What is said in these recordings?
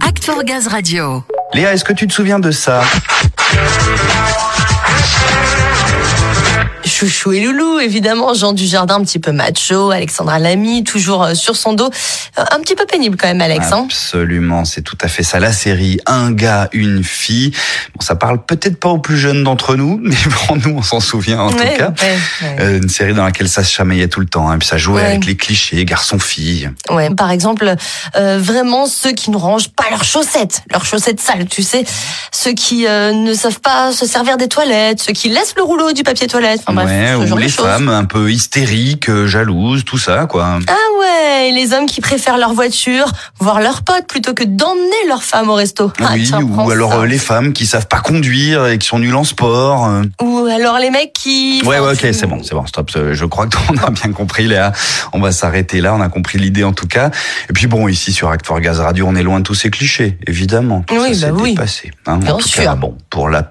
Act for Gaz Radio. Léa, est-ce que tu te souviens de ça? Chouchou et Loulou, évidemment, Jean Dujardin, un petit peu macho, Alexandra Lamy, toujours euh, sur son dos. Euh, Un petit peu pénible quand même, Alex. hein Absolument, c'est tout à fait ça. La série Un gars, une fille. Bon, ça parle peut-être pas aux plus jeunes d'entre nous, mais pour nous, on s'en souvient en Ouais, tout cas. ouais, ouais. Euh, une série dans laquelle ça se chamaillait tout le temps. Hein, puis ça jouait avec les clichés, garçon-fille. Ouais, par exemple, euh, vraiment ceux qui ne rangent pas leurs chaussettes, leurs chaussettes sales, tu sais, ceux qui euh, ne savent pas se servir des toilettes, ceux qui laissent le rouleau du papier toilette, enfin ouais, ce ou genre les femmes un peu hystériques, euh, jalouses, tout ça, quoi. Ah ouais, et les hommes qui préfèrent leur voiture, voir leurs potes plutôt que d'emmener leur femme au resto. Ah, oui, tiens, ou alors ça. euh, les femmes qui savent pas conduire et qui sont nulles en sport. euh. Ou alors les mecs qui... Ouais, ouais, ok, c'est bon, c'est bon, stop. Je crois que on a bien compris, Léa. On va s'arrêter là. On a compris l'idée en tout cas. Et puis bon, ici sur Act for Gaz Radio, on est loin de tous ces clichés, évidemment. Tout Oui, ça bah oui. dépassé. hein, Bien en tout sûr. cas, bon, pour la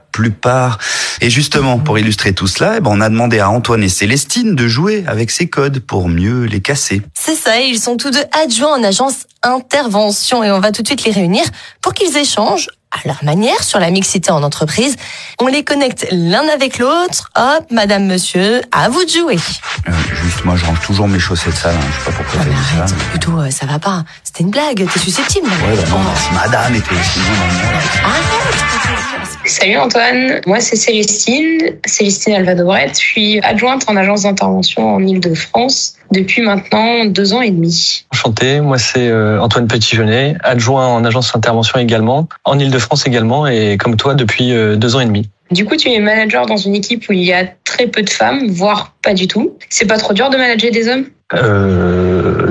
Et justement, pour illustrer tout cela, eh ben, on a demandé à Antoine et Célestine de jouer avec ces codes pour mieux les casser. C'est ça, et ils sont tous deux adjoints en agence intervention et on va tout de suite les réunir pour qu'ils échangent à leur manière sur la mixité en entreprise. On les connecte l'un avec l'autre. Hop, madame, monsieur, à vous de jouer. Euh, juste, moi, je range toujours mes chaussettes sales. hein. Je sais pas pourquoi Ah, mais arrête, ça. plutôt, euh, ça va pas. C'était une blague, t'es susceptible. Ouais, bah non, Oh, si madame était aussi monde. Arrête Salut Antoine, moi c'est Célestine, Célestine Alvadobret. Je suis adjointe en agence d'intervention en Ile-de-France depuis maintenant deux ans et demi. Enchanté, moi c'est euh, Antoine Petitjeunet, adjoint en agence d'intervention également, en Ile-de-France également, et comme toi depuis euh, deux ans et demi. Du coup, tu es manager dans une équipe où il y a très peu de femmes, voire pas du tout. C'est pas trop dur de manager des hommes? Euh,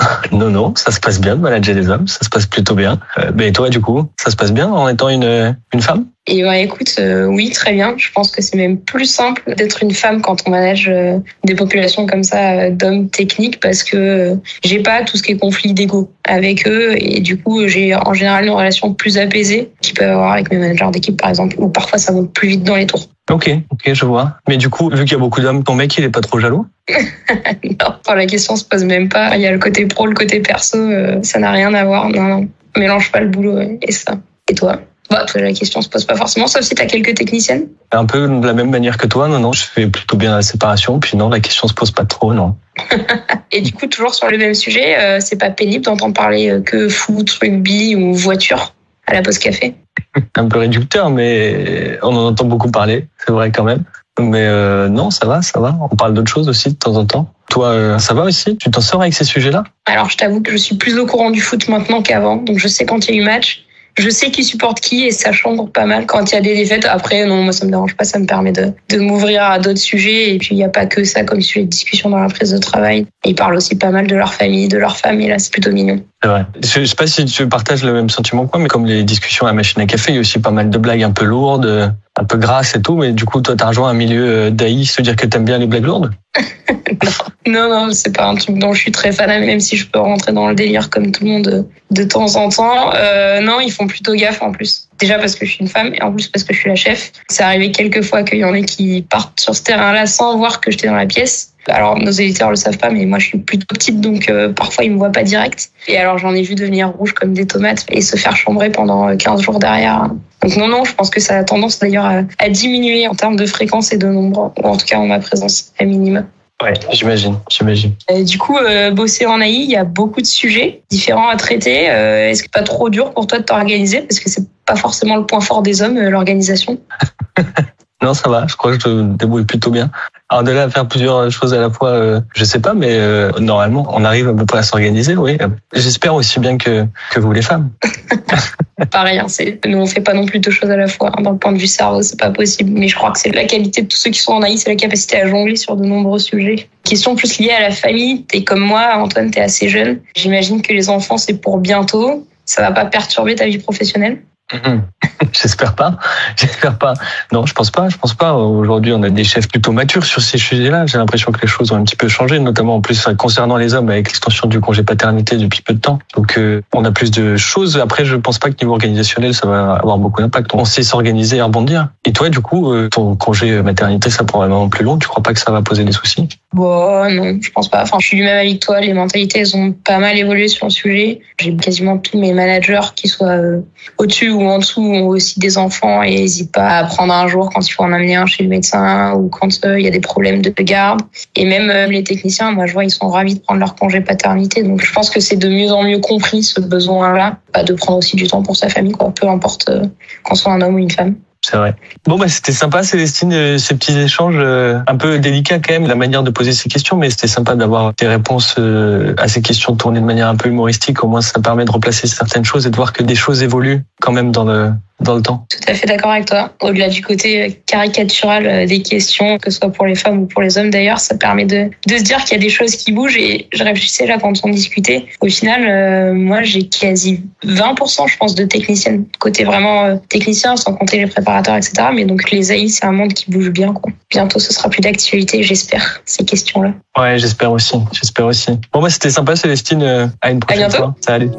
non, non, ça se passe bien de manager des hommes, ça se passe plutôt bien. Euh, mais toi du coup, ça se passe bien en étant une, une femme? Et bah écoute, euh, oui, très bien. Je pense que c'est même plus simple d'être une femme quand on manage euh, des populations comme ça euh, d'hommes techniques parce que euh, j'ai pas tout ce qui est conflit d'ego avec eux et du coup j'ai en général une relation plus apaisée qu'ils peuvent avoir avec mes managers d'équipe par exemple ou parfois ça monte plus vite dans les tours. Ok, ok, je vois. Mais du coup, vu qu'il y a beaucoup d'hommes, ton mec il est pas trop jaloux? Non, la question se pose même pas. Il y a le côté pro, le côté perso, euh, ça n'a rien à voir. Non, non, mélange pas le boulot et ça. Et toi? Bah, toi, la question se pose pas forcément, sauf si t'as quelques techniciennes. Un peu de la même manière que toi, non, non, je fais plutôt bien la séparation, puis non, la question se pose pas trop, non. Et du coup, toujours sur le même sujet, euh, c'est pas pénible d'entendre parler euh, que foot, rugby ou voiture à la pause café? un peu réducteur, mais on en entend beaucoup parler, c'est vrai quand même. Mais euh, non, ça va, ça va. On parle d'autres choses aussi de temps en temps. Toi, euh, ça va aussi? Tu t'en sors avec ces sujets-là? Alors, je t'avoue que je suis plus au courant du foot maintenant qu'avant, donc je sais quand il y a eu match. Je sais qui supporte qui et ça chambre pas mal quand il y a des défaites. Après, non, moi ça me dérange pas, ça me permet de, de m'ouvrir à d'autres sujets. Et puis il n'y a pas que ça comme sujet de discussion dans la prise de travail. Ils parlent aussi pas mal de leur famille, de leur et là c'est plutôt mignon. C'est vrai. Je, je sais pas si tu partages le même sentiment que moi, mais comme les discussions à la machine à café, il y a aussi pas mal de blagues un peu lourdes, un peu grasses et tout. Mais du coup, toi, t'as rejoint un milieu euh, d'AI, se dire que t'aimes bien les blagues lourdes? Non, non, c'est pas un truc dont je suis très fan, même si je peux rentrer dans le délire comme tout le monde de, temps en temps. Euh, non, ils font plutôt gaffe en plus. Déjà parce que je suis une femme et en plus parce que je suis la chef. C'est arrivé quelques fois qu'il y en ait qui partent sur ce terrain-là sans voir que j'étais dans la pièce. Alors nos éditeurs le savent pas, mais moi je suis plutôt petite, donc euh, parfois ils me voient pas direct. Et alors j'en ai vu devenir rouge comme des tomates et se faire chambrer pendant 15 jours derrière. Donc non, non, je pense que ça a tendance d'ailleurs à, à diminuer en termes de fréquence et de nombre, ou en tout cas en ma présence à minima. Ouais, j'imagine, j'imagine. Euh, du coup, euh, bosser en AI, il y a beaucoup de sujets différents à traiter. Euh, Est-ce que c'est pas trop dur pour toi de t'organiser? Parce que c'est pas forcément le point fort des hommes, euh, l'organisation Non, ça va. Je crois que je me débrouille plutôt bien. Alors de là à faire plusieurs choses à la fois, euh, je sais pas, mais euh, normalement, on arrive à peu près à s'organiser. Oui. J'espère aussi bien que que vous les femmes. Pareil, hein, c'est nous on fait pas non plus deux choses à la fois. hein. Dans le point de vue cerveau, c'est pas possible. Mais je crois que c'est la qualité de tous ceux qui sont en AI, c'est la capacité à jongler sur de nombreux sujets. Question plus liée à la famille. T'es comme moi, Antoine, t'es assez jeune. J'imagine que les enfants c'est pour bientôt. Ça va pas perturber ta vie professionnelle? J'espère pas. J'espère pas. Non, je pense pas. Je pense pas. Aujourd'hui, on a des chefs plutôt matures sur ces sujets-là. J'ai l'impression que les choses ont un petit peu changé, notamment en plus concernant les hommes avec l'extension du congé paternité depuis peu de temps. Donc, euh, on a plus de choses. Après, je pense pas que niveau organisationnel, ça va avoir beaucoup d'impact. On sait s'organiser et rebondir. Et toi, du coup, euh, ton congé maternité, ça prend vraiment plus long. Tu crois pas que ça va poser des soucis? Bon, non, je pense pas. Enfin, je suis du même avis que toi. Les mentalités, elles ont pas mal évolué sur le sujet. J'ai quasiment tous mes managers, qui soient euh, au-dessus ou en dessous, ont aussi des enfants et n'hésitent pas à prendre un jour quand il faut en amener un chez le médecin ou quand euh, il y a des problèmes de garde. Et même euh, les techniciens, moi, je vois, ils sont ravis de prendre leur congé paternité. Donc, je pense que c'est de mieux en mieux compris ce besoin-là, de prendre aussi du temps pour sa famille, quoi. Peu importe qu'on soit un homme ou une femme. C'est vrai. Bon, bah, c'était sympa, Célestine, euh, ces petits échanges euh, un peu délicats quand même, la manière de poser ces questions, mais c'était sympa d'avoir tes réponses euh, à ces questions tournées de manière un peu humoristique. Au moins, ça permet de replacer certaines choses et de voir que des choses évoluent quand même dans le, dans le temps. Tout à fait d'accord avec toi. Au-delà du côté caricatural euh, des questions, que ce soit pour les femmes ou pour les hommes d'ailleurs, ça permet de, de se dire qu'il y a des choses qui bougent. Et je réfléchissais là quand on discutait. Au final, euh, moi, j'ai quasi 20%, je pense, de techniciennes. Côté vraiment euh, technicien, sans compter les préparateurs, etc. Mais donc les AI, c'est un monde qui bouge bien. Quoi. Bientôt, ce sera plus d'actualité, j'espère, ces questions-là. Ouais, j'espère aussi. J'espère aussi. Bon, bah, c'était sympa, Célestine. À une prochaine à bientôt. fois. Salut.